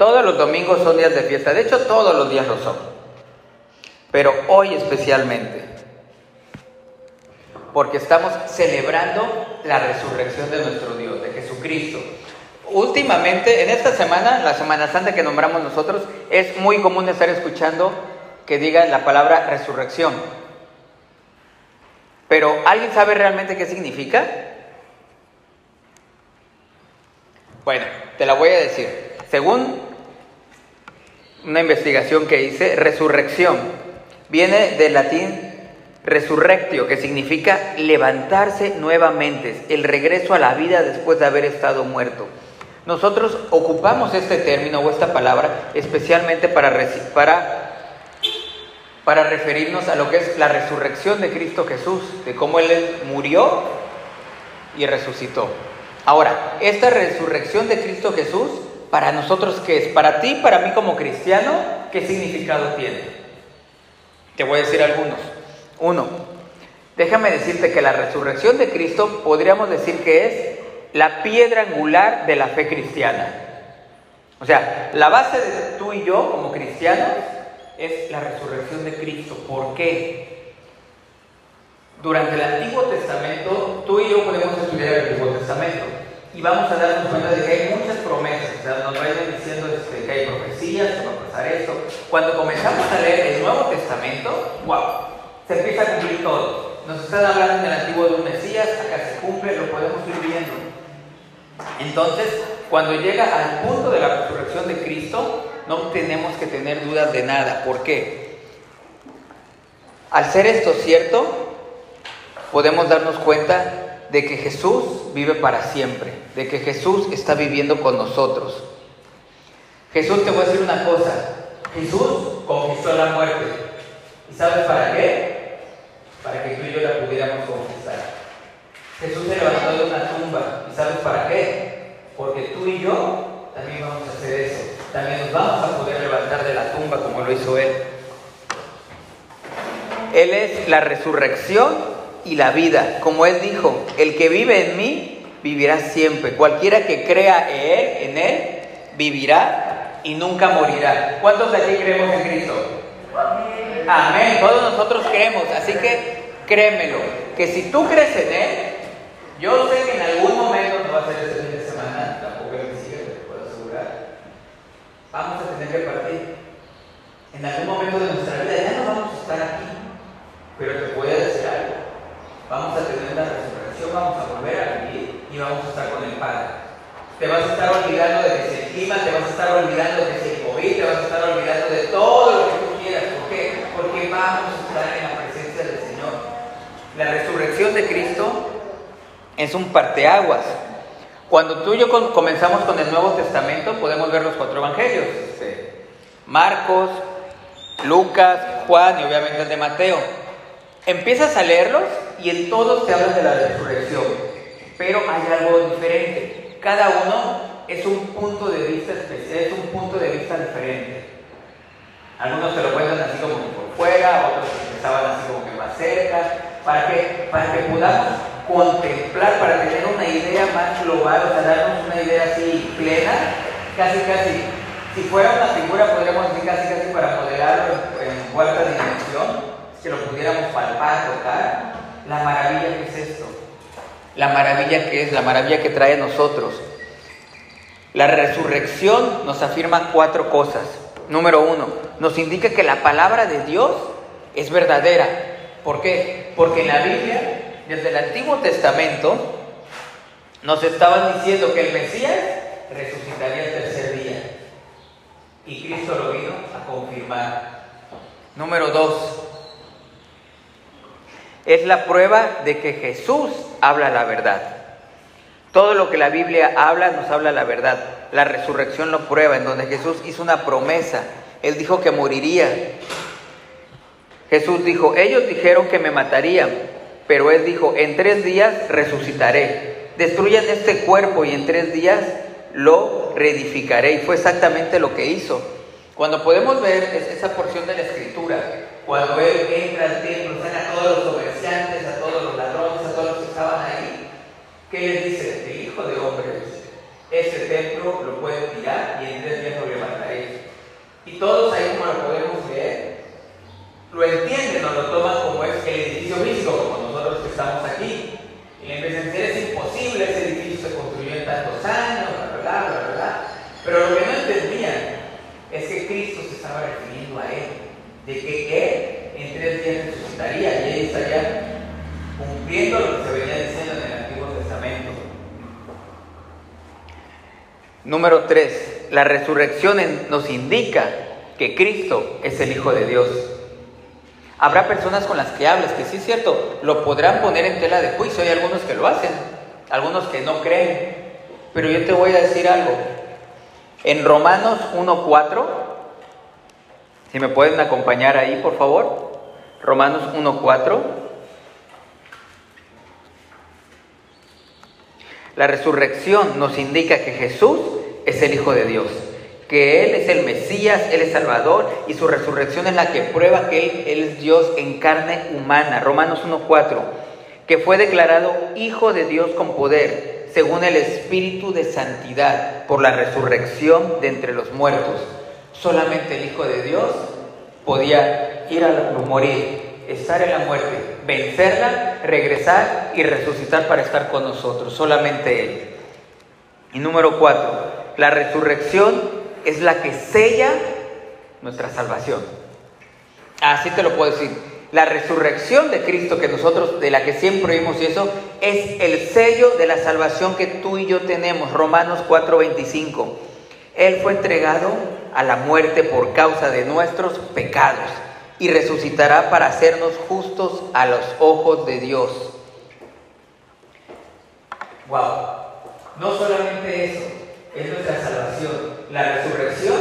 Todos los domingos son días de fiesta, de hecho todos los días lo son, pero hoy especialmente, porque estamos celebrando la resurrección de nuestro Dios, de Jesucristo. Últimamente, en esta semana, la Semana Santa que nombramos nosotros, es muy común estar escuchando que diga la palabra resurrección. Pero ¿alguien sabe realmente qué significa? Bueno, te la voy a decir. Según una investigación que hice, resurrección viene del latín resurrectio, que significa levantarse nuevamente, el regreso a la vida después de haber estado muerto. Nosotros ocupamos este término o esta palabra especialmente para, para, para referirnos a lo que es la resurrección de Cristo Jesús, de cómo Él murió y resucitó. Ahora, esta resurrección de Cristo Jesús, para nosotros, ¿qué es? Para ti, para mí como cristiano, ¿qué significado tiene? Te voy a decir algunos. Uno, déjame decirte que la resurrección de Cristo podríamos decir que es la piedra angular de la fe cristiana. O sea, la base de tú y yo como cristianos es la resurrección de Cristo. ¿Por qué? Durante el Antiguo Testamento, tú y yo podemos estudiar el Antiguo Testamento y vamos a darnos cuenta de que hay muchas promesas. O sea, nos vayan diciendo este, que hay profecías, que va a pasar esto. Cuando comenzamos a leer el Nuevo Testamento, wow, se empieza a cumplir todo. Nos están hablando en el Antiguo de un Mesías, acá se cumple, lo podemos ir viendo. Entonces, cuando llega al punto de la resurrección de Cristo, no tenemos que tener dudas de nada. ¿Por qué? Al ser esto cierto, podemos darnos cuenta de que Jesús vive para siempre, de que Jesús está viviendo con nosotros. Jesús, te voy a decir una cosa, Jesús conquistó la muerte. ¿Y sabes para qué? Para que tú y yo la pudiéramos conquistar. Jesús se levantó de una tumba. ¿Y sabes para qué? Porque tú y yo también vamos a hacer eso. También nos vamos a poder levantar de la tumba como lo hizo Él. Él es la resurrección y la vida. Como Él dijo, el que vive en mí vivirá siempre. Cualquiera que crea en Él, vivirá y nunca morirá. ¿Cuántos de aquí creemos en Cristo? Amén. Todos nosotros creemos. Así que créemelo, que si tú crees en Él, yo sé que en algún momento, no va a ser este fin de semana, tampoco que sigue, te puedo asegurar, vamos a tener que partir. En algún momento de nuestra vida ya no vamos a estar aquí, pero te voy a decir algo. Vamos a tener una resurrección, vamos a volver a vivir y vamos a estar con el Padre. Te vas a estar olvidando de que es el clima, te vas a estar olvidando de que el COVID, te vas a estar olvidando de todo lo que tú quieras. ¿Por qué? Porque vamos a estar en la presencia del Señor. La resurrección de Cristo es un parteaguas. Cuando tú y yo comenzamos con el Nuevo Testamento, podemos ver los cuatro evangelios: Marcos, Lucas, Juan y obviamente el de Mateo. Empiezas a leerlos y en todos te hablan de la resurrección, pero hay algo diferente. Cada uno es un punto de vista especial, es un punto de vista diferente. Algunos te lo cuentan así como por fuera, otros estaban así como que más cerca, para que, para que podamos contemplar, para tener una idea más global, o sea, darnos una idea así plena, casi casi, si fuera una figura podríamos decir casi casi para modelarlo en, en cuarta dimensión, que lo pudiéramos palpar, tocar, la maravilla que es esto, la maravilla que es, la maravilla que trae a nosotros. La resurrección nos afirma cuatro cosas. Número uno, nos indica que la palabra de Dios es verdadera. ¿Por qué? Porque en la Biblia, desde el Antiguo Testamento, nos estaban diciendo que el Mesías resucitaría el tercer día. Y Cristo lo vino a confirmar. Número dos, es la prueba de que Jesús habla la verdad. Todo lo que la Biblia habla nos habla la verdad. La resurrección lo prueba, en donde Jesús hizo una promesa. Él dijo que moriría. Jesús dijo, ellos dijeron que me matarían, pero Él dijo, en tres días resucitaré. Destruyan este cuerpo y en tres días lo reedificaré. Y fue exactamente lo que hizo. Cuando podemos ver esa porción de la escritura, cuando él entra al templo, sana a todos los comerciantes, a todos los ladrones, a todos los que estaban ahí. ¿Qué les dice? El hijo de hombres, ese templo lo pueden tirar y en tres días lo levantaré. Y todos ahí, como lo podemos ver, lo entienden o lo toman como es el edificio mismo, como nosotros que estamos aquí. Y le empiezan a decir, es imposible, ese edificio se construyó en tantos años, la verdad, la verdad. Pero lo que no entendían es que Cristo se estaba refiriendo a él, de que él resucitaría y Él estaría cumpliendo lo que se venía diciendo en el Antiguo Testamento. Número 3. La resurrección nos indica que Cristo es el Hijo de Dios. Habrá personas con las que hablas que sí es cierto, lo podrán poner en tela de juicio. Hay algunos que lo hacen, algunos que no creen. Pero yo te voy a decir algo. En Romanos 1.4, si me pueden acompañar ahí, por favor. Romanos 1.4. La resurrección nos indica que Jesús es el Hijo de Dios, que Él es el Mesías, Él es Salvador y su resurrección es la que prueba que Él, es Dios en carne humana. Romanos 1.4, que fue declarado Hijo de Dios con poder, según el Espíritu de Santidad, por la resurrección de entre los muertos. Solamente el Hijo de Dios podía ir a morir, estar en la muerte, vencerla, regresar y resucitar para estar con nosotros, solamente Él. Y número cuatro, la resurrección es la que sella nuestra salvación. Así te lo puedo decir. La resurrección de Cristo que nosotros, de la que siempre oímos y eso, es el sello de la salvación que tú y yo tenemos. Romanos 4:25. Él fue entregado a la muerte por causa de nuestros pecados y resucitará para hacernos justos a los ojos de Dios. Wow. No solamente eso, es nuestra salvación. La resurrección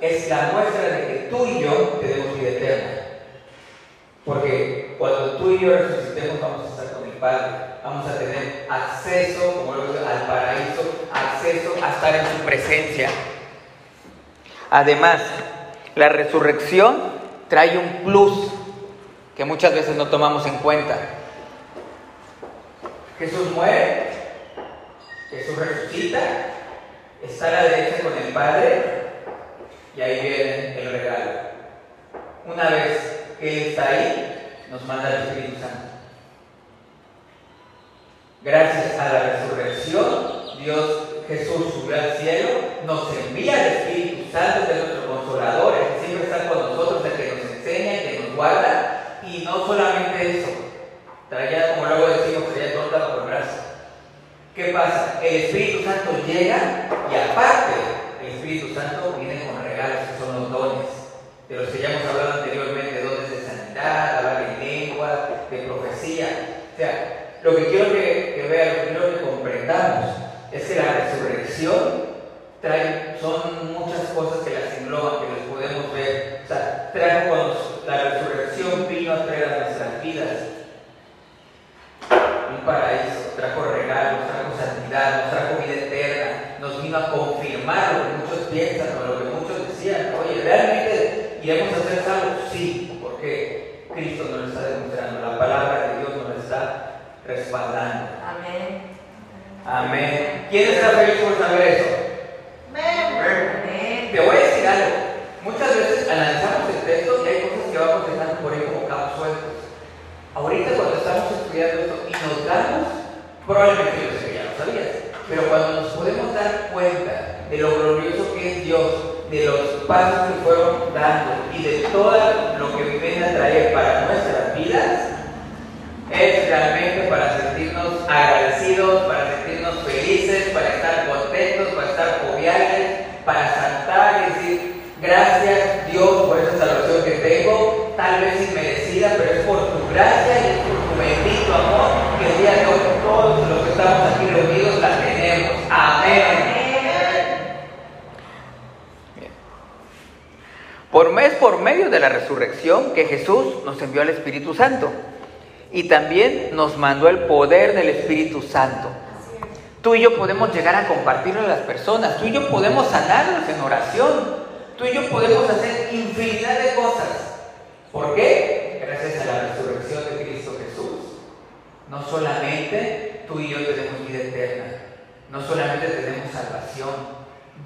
es la muestra de que tú y yo tenemos vida eterna. Porque cuando tú y yo resucitemos vamos a estar con el Padre, vamos a tener acceso, como lo digo, al paraíso, acceso a estar en su presencia. Además, la resurrección trae un plus que muchas veces no tomamos en cuenta. Jesús muere, Jesús resucita, está a la derecha con el Padre y ahí viene el regalo. Una vez que Él está ahí, nos manda el Espíritu Santo. Gracias a la resurrección, Dios Jesús subió al cielo, nos envía el Espíritu Santo, de nuestro consolador, que siempre está con nosotros, el que nos enseña, el que nos guarda, y no solamente eso, traía, como luego decimos, traía torta el brazo. ¿Qué pasa? El Espíritu Santo llega y aparte, el Espíritu Santo viene con regalos que son los dones, de los que ya hemos hablado anteriormente, dones de sanidad, hablar en lengua, de profecía. O sea, lo que quiero que, que vean, lo que quiero que comprendamos es que la resurrección trae, son muchas cosas que las engloban, que las podemos ver. O sea, trajo cuando la resurrección vino a traer a nuestras vidas un paraíso, trajo regalos, trajo santidad, nos trajo vida eterna, nos vino a confirmar lo que muchos piensan o lo que muchos decían. Oye, ¿realmente iremos a hacer algo? Sí, porque Cristo nos lo está demostrando, la palabra de Dios nos lo está respaldando. Amén. Amén. ¿Quién está feliz por saber eso? Amén. Te voy a decir algo. Muchas veces analizamos el texto y hay cosas que vamos dejando por ahí como cabos sueltos. Ahorita cuando estamos y nos damos, probablemente yo sé ya lo sabías, pero cuando nos podemos dar cuenta de lo glorioso que es Dios, de los pasos que fueron dando y de todo lo que viene a traer para nuestras vidas, es realmente para sentirnos agradecidos, para sentirnos felices, para estar contentos, para estar joviales, para saltar y decir, gracias Dios por esa salvación que tengo, tal vez inmerecida, pero es por tu gracia y es por tu amor que el día de hoy todos los que estamos aquí reunidos la tenemos. Amén. Por mes por medio de la resurrección que Jesús nos envió al Espíritu Santo y también nos mandó el poder del Espíritu Santo. Tú y yo podemos llegar a compartirlo a las personas, tú y yo podemos sanarlos en oración, tú y yo podemos hacer infinidad de cosas. ¿Por qué? Gracias a la resurrección. No solamente tú y yo tenemos vida eterna, no solamente tenemos salvación,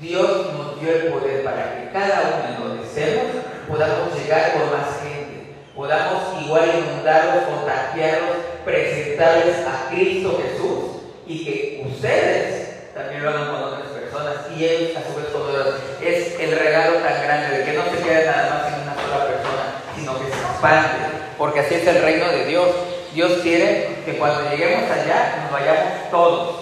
Dios nos dio el poder para que cada uno en donde estemos podamos llegar con más gente, podamos igual inundarlos, contagiarlos, presentarles a Cristo Jesús y que ustedes también lo hagan con otras personas y ellos a su vez con otras. Es el regalo tan grande de que no se quede nada más en una sola persona, sino que se expande, porque así es el reino de Dios. Dios quiere que cuando lleguemos allá nos vayamos todos.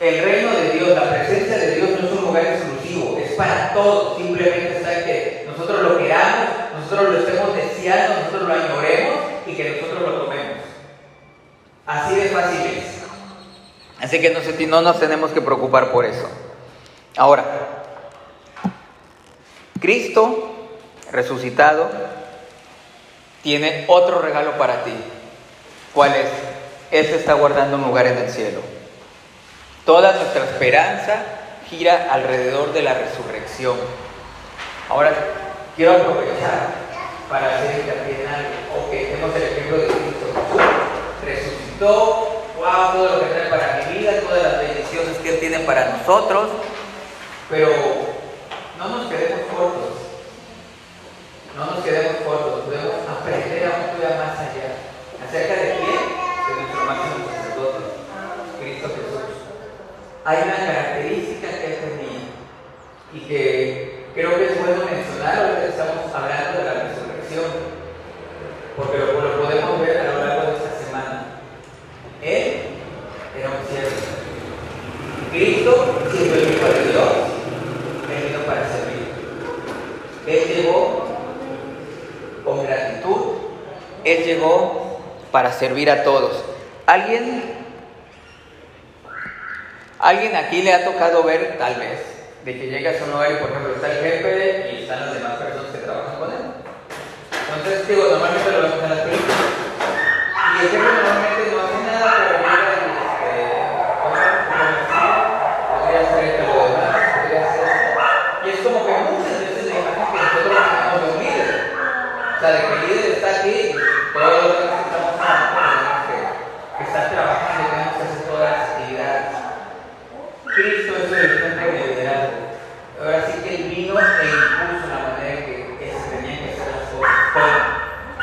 El reino de Dios, la presencia de Dios no es un lugar exclusivo, es para todos. Simplemente está que nosotros lo queramos, nosotros lo estemos deseando, nosotros lo añoremos y que nosotros lo tomemos. Así de fácil es. Así que no, no nos tenemos que preocupar por eso. Ahora, Cristo resucitado tiene otro regalo para ti. ¿Cuál es? Él está guardando un lugar en el cielo. Toda nuestra esperanza gira alrededor de la resurrección. Ahora, quiero aprovechar para hacer hincapié en algo. Ok, tenemos el ejemplo de Cristo. Resucitó, wow, todo lo que trae para mi vida, todas las bendiciones que Él tiene para nosotros. Pero no nos quedemos cortos. No nos quedemos cortos, debemos aprender a un más allá. ¿Acerca de quién? De nuestro máximo sacerdote, Cristo Jesús. Hay una característica que él tenía y que creo que es bueno mencionar ahora que estamos hablando de la resurrección, porque lo, podemos ver a lo largo de esta semana. Él era un siervo. Cristo, siendo el Hijo de Dios, vino para servir. Él llegó con gratitud, Él llegó para servir a todos. ¿Alguien, alguien aquí le ha tocado ver, tal vez, de que llega a su lugar y, por ejemplo, está el jefe y están las demás personas que trabajan con él? Entonces, digo, normalmente lo vemos en las películas. Y el jefe normalmente no hace nada, pero llega y, este, podría hacer lo demás, podría hacer. Y es como que muchas veces la imagen que nosotros tenemos de un líder. O sea, de que el líder está aquí, todos los que estamos trabajando, que, que está trabajando, tenemos que hacer todas las actividades. Cristo es el ejemplo de liderazgo. Ahora sí que él vino e impuso la manera que, que se tenían que hacer las cosas, todo,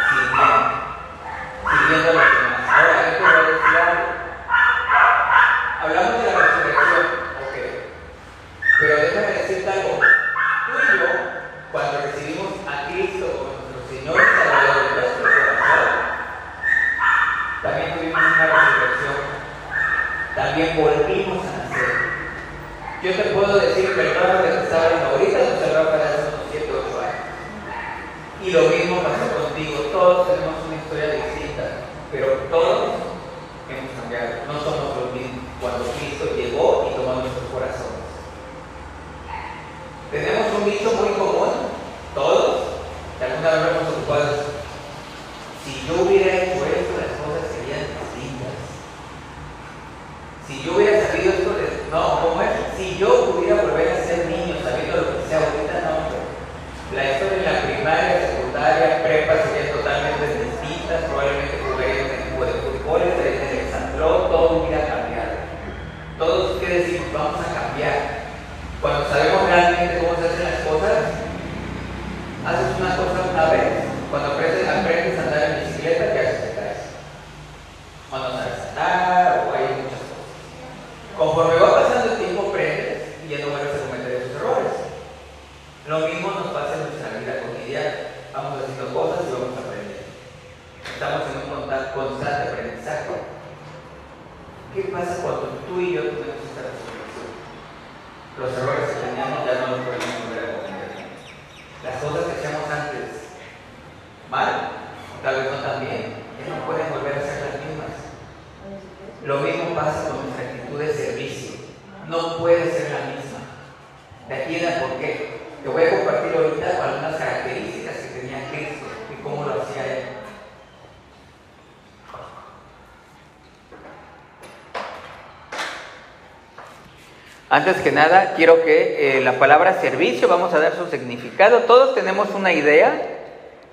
sirviendo, sirviendo a los demás. Ahora, yo te voy a decir algo. Hablamos de la resurrección, ok. Pero déjame decirte algo. Tú y yo, cuando recibimos a Cristo como nuestro Señor y Salvador de nuestro corazón, también tuvimos una resurrección. También volvimos a nacer. Yo te puedo decir que el Rafa que está viendo ahorita no es el Rafa hace unos 7 8 años. Y lo mismo pasó contigo. Todos tenemos una historia distinta, pero todos hemos cambiado. No somos los mismos. Cuando Cristo llegó y tomó nuestros corazones. Tenemos un dicho muy común, todos, que alguna vez lo hemos ocupado. Si yo hubiera hecho esto, las cosas serían distintas. Si yo hubiera sabido esto, de... no, ¿cómo es? Si yo pudiera volver a ser niño sabiendo lo que sea ahorita, no, hombre. La historia en la primaria, secundaria, prepa serían totalmente distintas, probablemente jugaría en un equipo de fútbol, estaría en el exandrón, todo hubiera cambiado. Todos, ¿qué decimos? Vamos a cambiar. Cuando sabemos realmente cómo se hacen las cosas, haces una cosa una vez. Cuando aprendes, aprendes a andar en bicicleta, ¿qué haces? Te caes. Cuando sabes andar, o hay muchas cosas. Conforme va pasando el tiempo, aprendes y ya no vuelves a cometer esos errores. Lo mismo nos pasa en nuestra vida cotidiana. Vamos haciendo cosas y vamos aprendiendo. Estamos en un constante aprendizaje. ¿Qué pasa cuando tú y yo tenemos esta resurrección? Los errores que teníamos ya no los podemos volver a cometer. Las cosas que hacíamos antes mal, tal vez no tan bien, ya no pueden volver a ser las mismas. Lo mismo pasa con nuestra actitud de servicio. No puede ser la misma. De aquí en por qué. Te voy a compartir ahorita algunas características que tenía Cristo y cómo lo hacía Él. Antes que nada, quiero que eh, la palabra servicio, vamos a dar su significado. Todos tenemos una idea,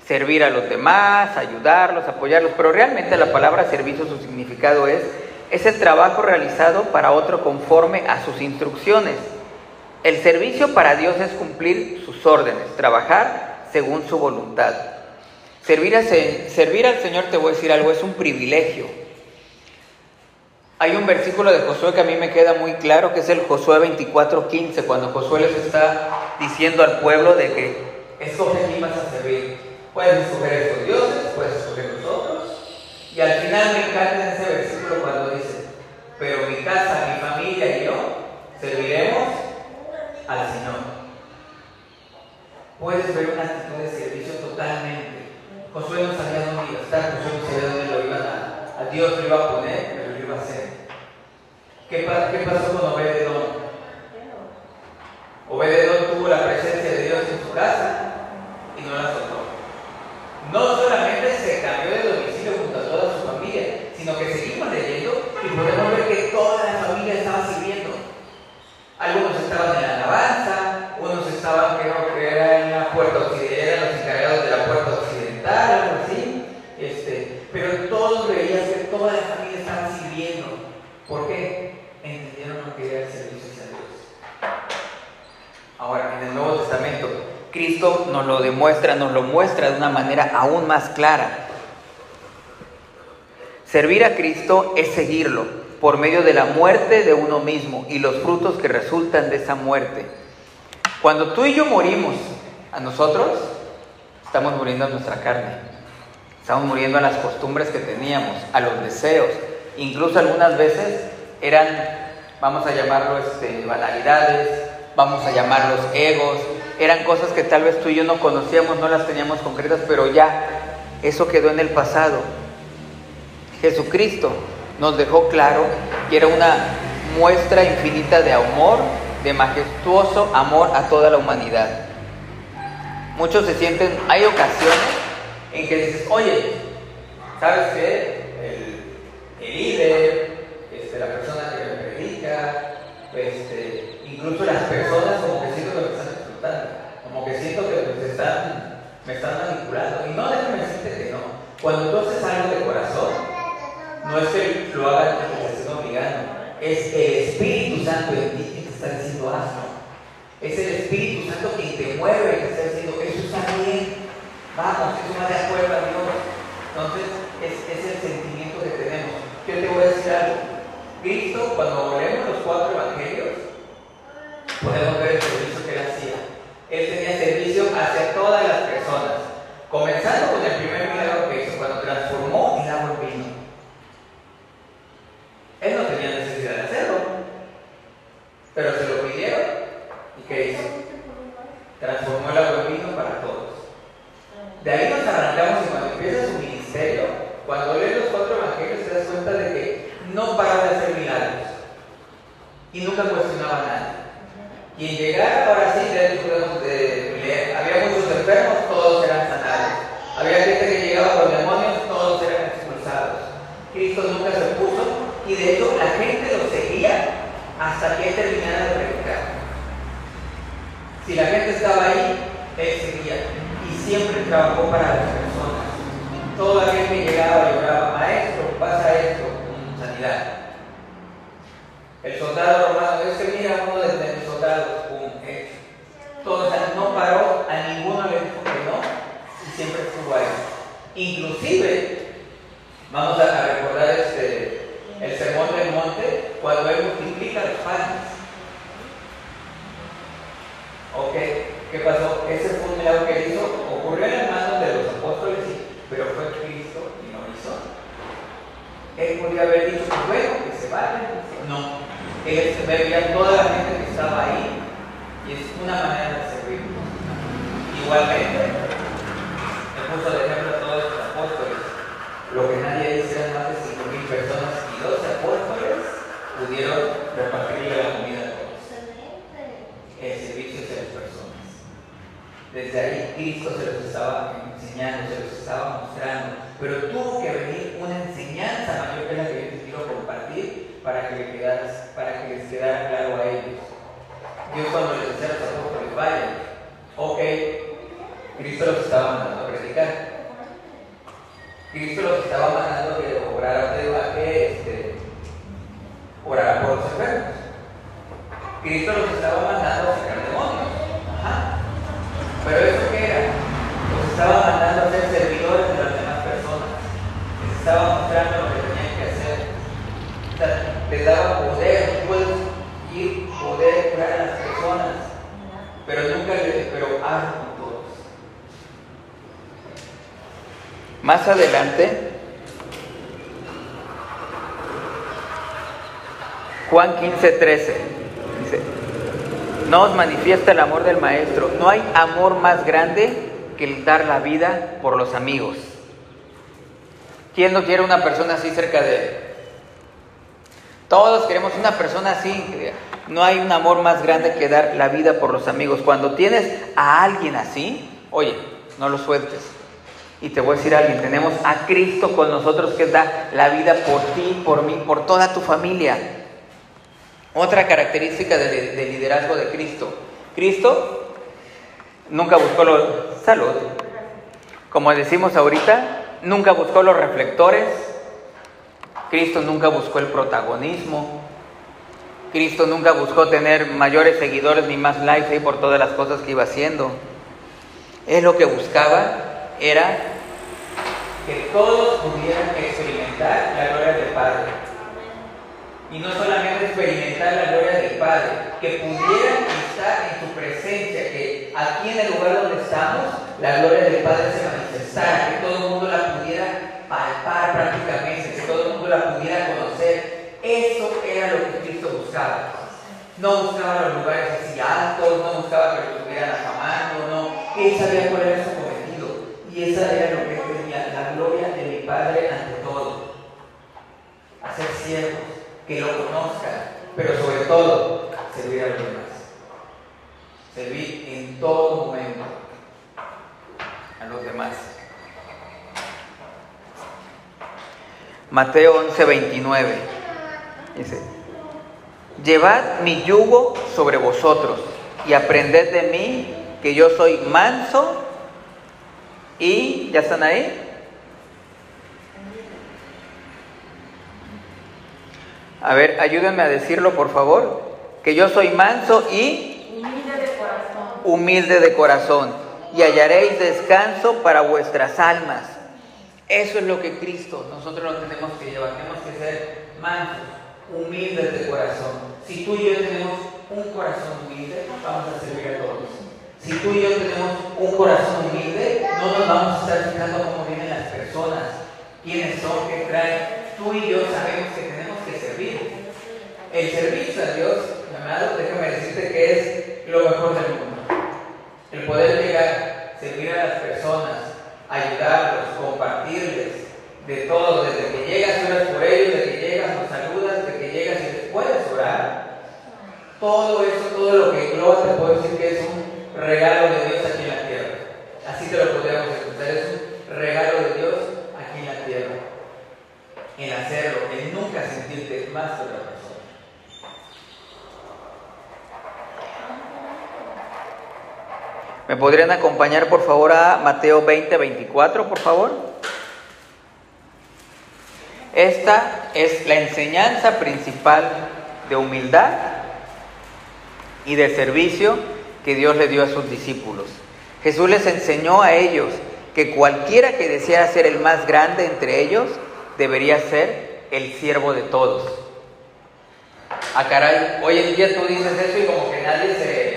servir a los demás, ayudarlos, apoyarlos, pero realmente la palabra servicio, su significado es, es el trabajo realizado para otro conforme a sus instrucciones. El servicio para Dios es cumplir sus órdenes, trabajar según su voluntad. Servir, a, servir al Señor, te voy a decir algo, es un privilegio. Hay un versículo de Josué que a mí me queda muy claro, que es el Josué 24:15, cuando Josué les está diciendo al pueblo de que escoge quién vas a servir. Puedes escoger estos dioses, puedes escoger los otros. Y al final me encanta ese versículo cuando dice, pero mi casa, mi familia y yo serviremos al Señor. Puedes ver una actitud de servicio totalmente. Josué no sabía dónde iba a estar, Josué no sabía dónde lo iban a, a Dios lo iba a poner, pero lo iba a hacer. ¿Qué, pasó con Obededón? Obededón tuvo la presencia de Dios en su casa y no la soltó. No solamente se cambió de domicilio junto a toda su familia, sino que seguimos leyendo y podemos ver que toda la familia estaba sirviendo. Algunos estaban en la alabanza, unos estaban, creo que era en la puerta occidental, eran los encargados de la puerta occidental, algo así. Este, pero todos veían que toda la familia estaba sirviendo. ¿Por qué? Entendieron lo que era el servicio hacia Dios. Ahora, en el Nuevo Testamento, Cristo demuestra, nos lo muestra de una manera aún más clara. Servir a Cristo es seguirlo por medio de la muerte de uno mismo y los frutos que resultan de esa muerte. Cuando tú y yo morimos a nosotros, estamos muriendo a nuestra carne. Estamos muriendo a las costumbres que teníamos, a los deseos. Incluso algunas veces eran, vamos a llamarlo, este, banalidades, vamos a llamarlos egos. Eran cosas que tal vez tú y yo no conocíamos, no las teníamos concretas, pero ya eso quedó en el pasado. Jesucristo nos dejó claro que era una muestra infinita de amor, de majestuoso amor a toda la humanidad. Muchos se sienten, hay ocasiones en que dices, oye, ¿sabes qué? El, líder, este, la persona que me predica, este, incluso las personas como que siento que me están explotando, como que siento que me me están manipulando. Y no, déjame decirte que no. Cuando tú haces algo de corazón, no es que lo hagan porque te estén obligando, es el Espíritu Santo en ti que te está diciendo hazlo. Es el Espíritu Santo quien te mueve y te está diciendo eso está bien, vamos, eso va de acuerdo a Dios. Entonces, es, es el sentimiento que tenemos. Yo te voy a decir algo. Cristo, cuando leemos los cuatro evangelios, podemos ver el servicio que él hacía. Él tenía todas las personas. Comenzando con el primer milagro que hizo, cuando transformó el agua en vino. Él no tenía necesidad de hacerlo, pero se lo pidieron y ¿qué hizo? Transformó el agua en vino para todos. De ahí nos arrancamos y cuando empieza su ministerio, cuando lees los cuatro evangelios te das cuenta de que no paraba de hacer milagros y nunca cuestionaba nada. Quien llegara, ahora sí, podemos leer, había muchos enfermos, todos eran sanados. Había gente que llegaba con demonios, todos eran expulsados. Cristo nunca se puso y de hecho la gente lo seguía hasta que él terminara de predicar. Si la gente estaba ahí, él seguía y siempre trabajó para las personas. Todo aquel que llegaba lloraba, maestro, pasa esto, con sanidad. El soldado romano, es que mira uno de los soldados, pum, hecho. Todo, no paró, a ninguno le dijo que no, y siempre estuvo ahí. Inclusive, vamos a recordar este, el sermón del monte, cuando él multiplica los panes. Ok, ¿qué pasó? Ese fue un milagro que él hizo, ocurrió en las manos de los apóstoles, pero fue Cristo y no hizo. Él podría haber dicho, pues bueno, que se vayan. No, él veía toda la gente que estaba ahí y es una manera de servir. Igualmente, él puso de ejemplo a todos los apóstoles. Lo que nadie dice eran más de 5.000 personas y 12 apóstoles pudieron repartirle la comida a todos. El servicio de las personas. Desde ahí Cristo se los estaba enseñando, se los estaba mostrando, pero tuvo que venir una enseñanza mayor que la que yo te quiero compartir para que, les quedara claro a ellos. Dios cuando les decía a los apóstoles, vayan, ok, Cristo los estaba mandando a predicar. Cristo los estaba mandando que obrara a que este, por, por otros enfermos. Cristo los estaba mandando a sacar demonios. Pero eso qué era? Los estaba mandando a ser servidores de las demás personas. Les estaba mostrando lo que tenían que hacer. Les daba poder, puedes ir, poder curar a las personas. Pero nunca les, pero haz con todos. Más adelante, Juan 15, 13, dice, no os manifiesta el amor del Maestro, no hay amor más grande que el dar la vida por los amigos. ¿Quién no quiere una persona así cerca de él? Todos queremos una persona así. No hay un amor más grande que dar la vida por los amigos. Cuando tienes a alguien así, oye, no lo sueltes. Y te voy a decir a alguien, tenemos a Cristo con nosotros que da la vida por ti, por mí, por toda tu familia. Otra característica del liderazgo de Cristo. Cristo nunca buscó la salud. Como decimos ahorita, nunca buscó los reflectores. Cristo nunca buscó el protagonismo. Cristo nunca buscó tener mayores seguidores ni más likes ahí por todas las cosas que iba haciendo. Él lo que buscaba era que todos pudieran experimentar la gloria. Y no solamente experimentar la gloria del Padre, que pudieran estar en su presencia, que aquí en el lugar donde estamos, la gloria del Padre se manifestara, que todo el mundo la pudiera palpar prácticamente, que todo el mundo la pudiera conocer. Eso era lo que Cristo buscaba. No buscaba los lugares así altos, no buscaba que lo estuvieran afamando, no. Él sabía cuál era su cometido. Y esa era lo que tenía, la gloria de mi Padre ante todo. Hacer siervos, que lo conozcan, pero sobre todo, servir a los demás. Servir en todo momento a los demás. Mateo 11, 29. Dice, llevad mi yugo sobre vosotros y aprended de mí que yo soy manso y, ¿ya están ahí? A ver, ayúdenme a decirlo, por favor. Que yo soy manso y humilde de corazón. humilde de corazón y hallaréis descanso para vuestras almas. Eso es lo que Cristo, nosotros lo tenemos que llevar, tenemos que ser mansos, humildes de corazón. Si tú y yo tenemos un corazón humilde, vamos a servir a todos. Si tú y yo tenemos un corazón humilde, no nos vamos a estar fijando cómo vienen las personas, quiénes son, qué traen. Tú y yo sabemos que. El servicio a Dios, amado, déjame decirte que es lo mejor del mundo. El poder llegar, servir a las personas, ayudarlos, compartirles de todo, desde que llegas oras por ellos, de que llegas los saludas, de que llegas y les puedes orar. Todo eso, todo lo que engloba, te puedo decir que es un regalo de Dios aquí en la tierra. Así te lo podríamos escuchar, es un regalo de Dios aquí en la tierra. En hacerlo, en nunca sentirte más que otra persona. ¿Me podrían acompañar por favor a Mateo 20, 24, por favor? Esta es la enseñanza principal de humildad y de servicio que Dios le dio a sus discípulos. Jesús les enseñó a ellos que cualquiera que deseara ser el más grande entre ellos debería ser el siervo de todos. Ah, hoy en día tú dices eso y como que nadie se...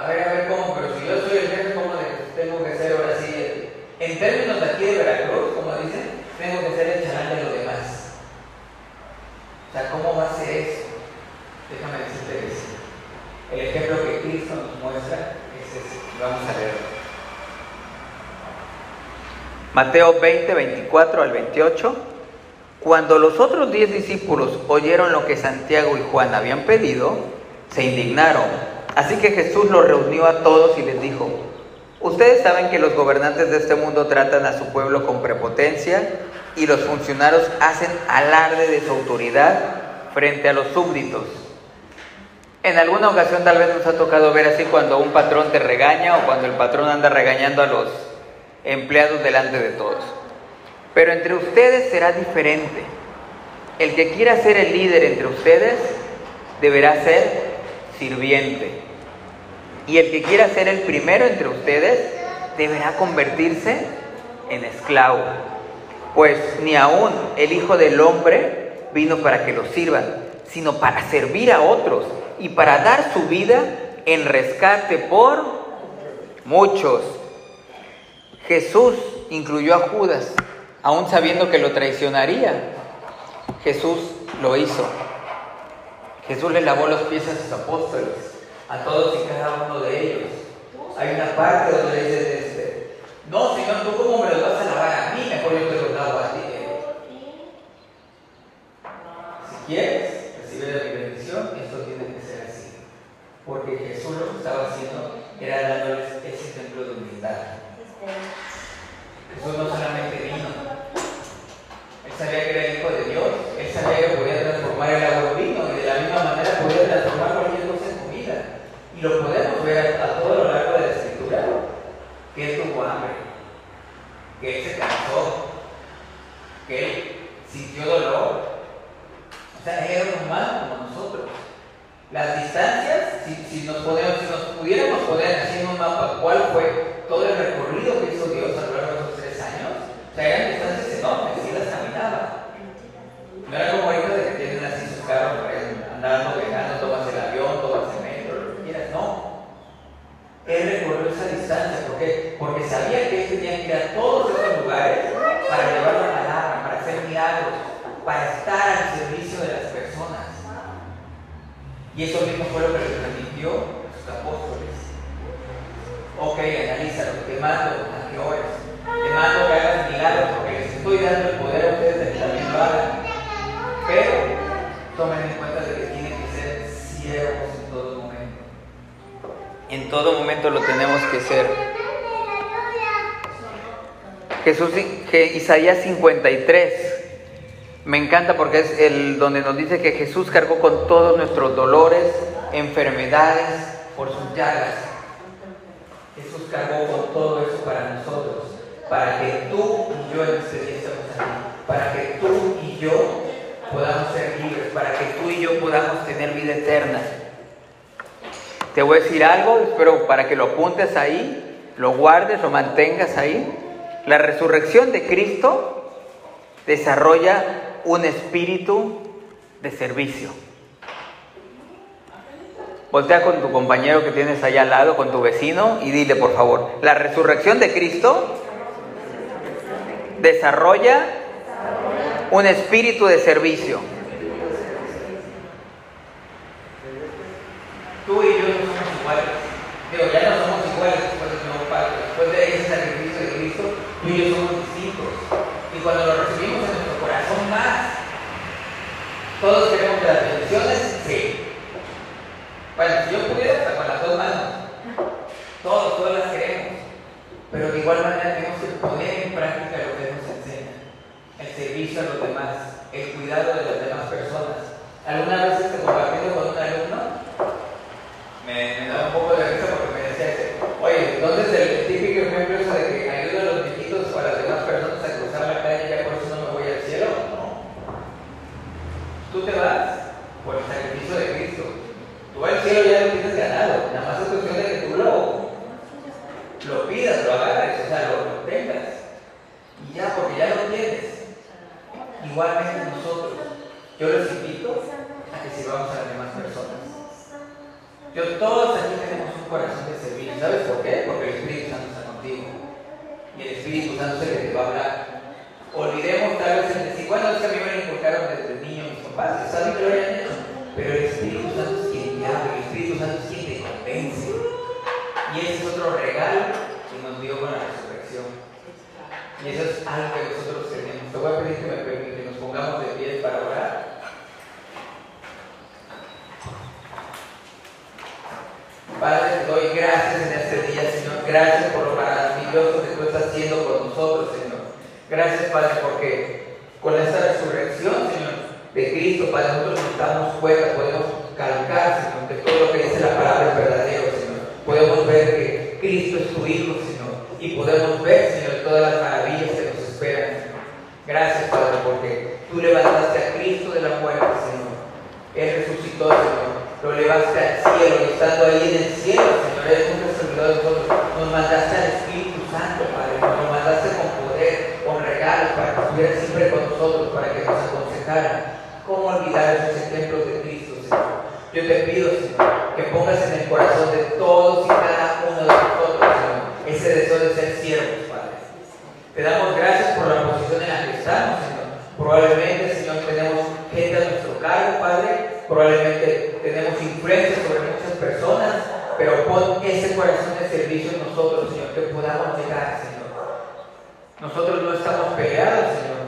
A ver, a ver cómo, pero si yo soy el jefe, ¿cómo de- tengo que ser ahora sí? En términos de aquí de Veracruz, como dicen, tengo que ser el chalán de los demás. O sea, ¿cómo va a ser eso? Déjame decirte eso. El ejemplo que Cristo nos muestra es ese. Vamos a leerlo. Mateo 20, 24 al 28. Cuando los otros diez discípulos oyeron lo que Santiago y Juan habían pedido, se indignaron. Así que Jesús los reunió a todos y les dijo, ustedes saben que los gobernantes de este mundo tratan a su pueblo con prepotencia y los funcionarios hacen alarde de su autoridad frente a los súbditos. En alguna ocasión tal vez nos ha tocado ver así cuando un patrón te regaña o cuando el patrón anda regañando a los empleados delante de todos. Pero entre ustedes será diferente. El que quiera ser el líder entre ustedes deberá ser sirviente. Y el que quiera ser el primero entre ustedes deberá convertirse en esclavo. Pues ni aún el Hijo del Hombre vino para que lo sirvan, sino para servir a otros y para dar su vida en rescate por muchos. Jesús incluyó a Judas, aún sabiendo que lo traicionaría. Jesús lo hizo. Jesús le lavó los pies a sus apóstoles, a todos y cada uno de ellos. Hay una parte donde dice, este, no, Señor, ¿tú cómo me los vas a lavar a mí? Mejor yo te los lavo a ti. Si quieres recibir mi bendición, esto tiene que ser así. Porque Jesús lo que estaba haciendo era dándoles ese ejemplo de humildad. Jesús no solamente vino, él sabía que era el Hijo de Dios, él sabía que podía transformar el agua en vino y de la misma manera podía transformar cualquier cosa en comida. Y lo podemos ver a, todo lo largo de la escritura, que él tuvo hambre, que él se cansó, que él sintió dolor. O sea, él era humano como nosotros. Las distancias, si, si, nos podemos, si nos pudiéramos poner así en un mapa cuál fue todo el recorrido que hizo Dios a lo largo de esos tres años, o sea, eran distancias enormes y las caminaba. No era como ahorita de que tienen así sus carros andando, viajando, tomas el avión, tomas el metro, lo que quieras. No. Él recorrió esa distancia. ¿Por qué? Porque sabía que él tenía que ir a todos esos lugares para llevar la palabra, para hacer milagros, para estar al servicio de las personas. Y eso mismo fue lo que le transmitió apóstoles. Ok, analízalo, te mando a que ores, te mando que hagas milagros porque les estoy dando el poder a ustedes de que también lo hagan. Pero tomen en cuenta de que tienen que ser siervos en todo momento. En todo momento lo tenemos que ser. Jesús, que Isaías 53 me encanta porque es el donde nos dice que Jesús cargó con todos nuestros dolores, enfermedades, por sus llagas. Jesús cargó con todo eso para nosotros, para que tú y yo estemos aquí, para que tú y yo podamos ser libres, para que tú y yo podamos tener vida eterna. Te voy a decir algo, espero para que lo apuntes ahí, lo guardes, lo mantengas ahí. La resurrección de Cristo desarrolla un espíritu de servicio. Voltea con tu compañero que tienes allá al lado, con tu vecino, y dile por favor, la resurrección de Cristo desarrolla un espíritu de servicio. Tú y yo no somos iguales. Digo, ya no somos iguales después del nuevo pacto. Después de ese sacrificio de Cristo, tú y yo somos distintos. Y cuando lo recibimos en nuestro corazón más, todos queremos las bendiciones, sí. Bueno, si yo pudiera, hasta con las dos manos. Todos, todas las queremos. Pero de igual manera tenemos que poner en práctica lo que nos enseña. El servicio a los demás, el cuidado de las demás personas. Alguna vez este, compartiendo con un alumno, me, me daba un poco de risa porque me decía, oye, entonces el típico ejemplo eso de que ayuda a los viejitos o a las demás personas a cruzar la calle, ya por eso no me voy al cielo. No. Tú te vas por el sacrificio de Cristo. Tú al ya lo tienes ganado, nada más es cuestión de que tú lo, pidas, lo agarres, o sea, lo, tengas. Y ya, porque ya lo tienes. Igualmente nosotros, yo les invito a que sirvamos a las demás personas. Yo, todos aquí tenemos un corazón de servir. ¿Sabes por qué? Porque el Espíritu Santo está contigo. Y el Espíritu Santo es el que te va a hablar. Olvidemos tal vez el decir, bueno, es que a mí me inculcaron desde niño mis papás, está bien que lo hayan hecho. Pero el Espíritu Santo Espíritu Santo es quien te convence. Y ese es otro regalo que nos dio con la resurrección. Y eso es algo que nosotros tenemos. Te voy a pedir que, nos pongamos de pie para orar. Padre, te doy gracias en este día, Señor. Gracias por lo maravilloso que tú estás haciendo por nosotros, Señor. Gracias, Padre, porque con esta resurrección, Señor, de Cristo, Padre, nosotros nos damos cuenta, podemos calcar, Señor, de todo lo que dice la palabra es verdadero, Señor. Podemos ver que Hijo, Señor. Y podemos ver, Señor, todas las maravillas que nos esperan, Señor. Gracias, Padre, porque tú levantaste a Cristo de la muerte, Señor. Él resucitó, Señor lo elevaste al cielo y estando ahí en el cielo, Señor, eres un servidor de nosotros. Nos mandaste al Espíritu Santo, Padre, nos mandaste con poder, con regalos, para que estuviera siempre con nosotros, para que nos aconsejara. ¿Cómo olvidar esos ejemplos de Cristo, Señor? Yo te pido, Señor, que pongas en el corazón corazón de todos y cada uno de nosotros, Señor, ese deseo de ser siervos, Padre. Te damos gracias por la posición en la que estamos, Señor. Probablemente, Señor, tenemos gente a nuestro cargo, Padre. Probablemente tenemos influencia sobre muchas personas, pero pon ese corazón de servicio en nosotros, Señor, que podamos llegar, Señor. Nosotros no estamos peleados, Señor,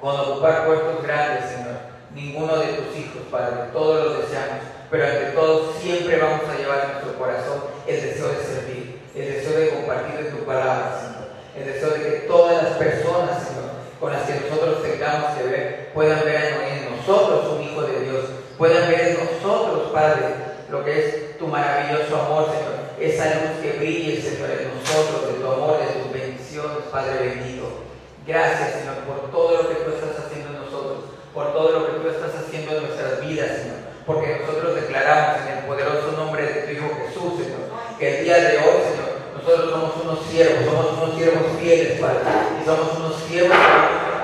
con ocupar puestos grandes, Señor. Ninguno de tus hijos, Padre, todos los deseamos, pero ante todo siempre vamos a llevar en nuestro corazón el deseo de servir, el deseo de compartir de tu palabra, Señor, el deseo de que todas las personas, Señor, con las que nosotros tengamos que ver, puedan ver en nosotros un Hijo de Dios, puedan ver en nosotros, Padre, lo que es tu maravilloso amor, Señor, esa luz que brille, Señor, en nosotros, de tu amor, de tus bendiciones, Padre bendito. Gracias, Señor, por todo lo que tú estás haciendo en nosotros, por todo lo que tú estás haciendo en nuestras vidas, Señor, porque nosotros declaramos en el poderoso nombre de tu Hijo Jesús, Señor, que el día de hoy, Señor, nosotros somos unos siervos, somos unos siervos fieles, Padre, y somos unos siervos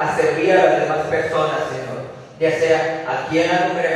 a servir a las demás personas, Señor, ya sea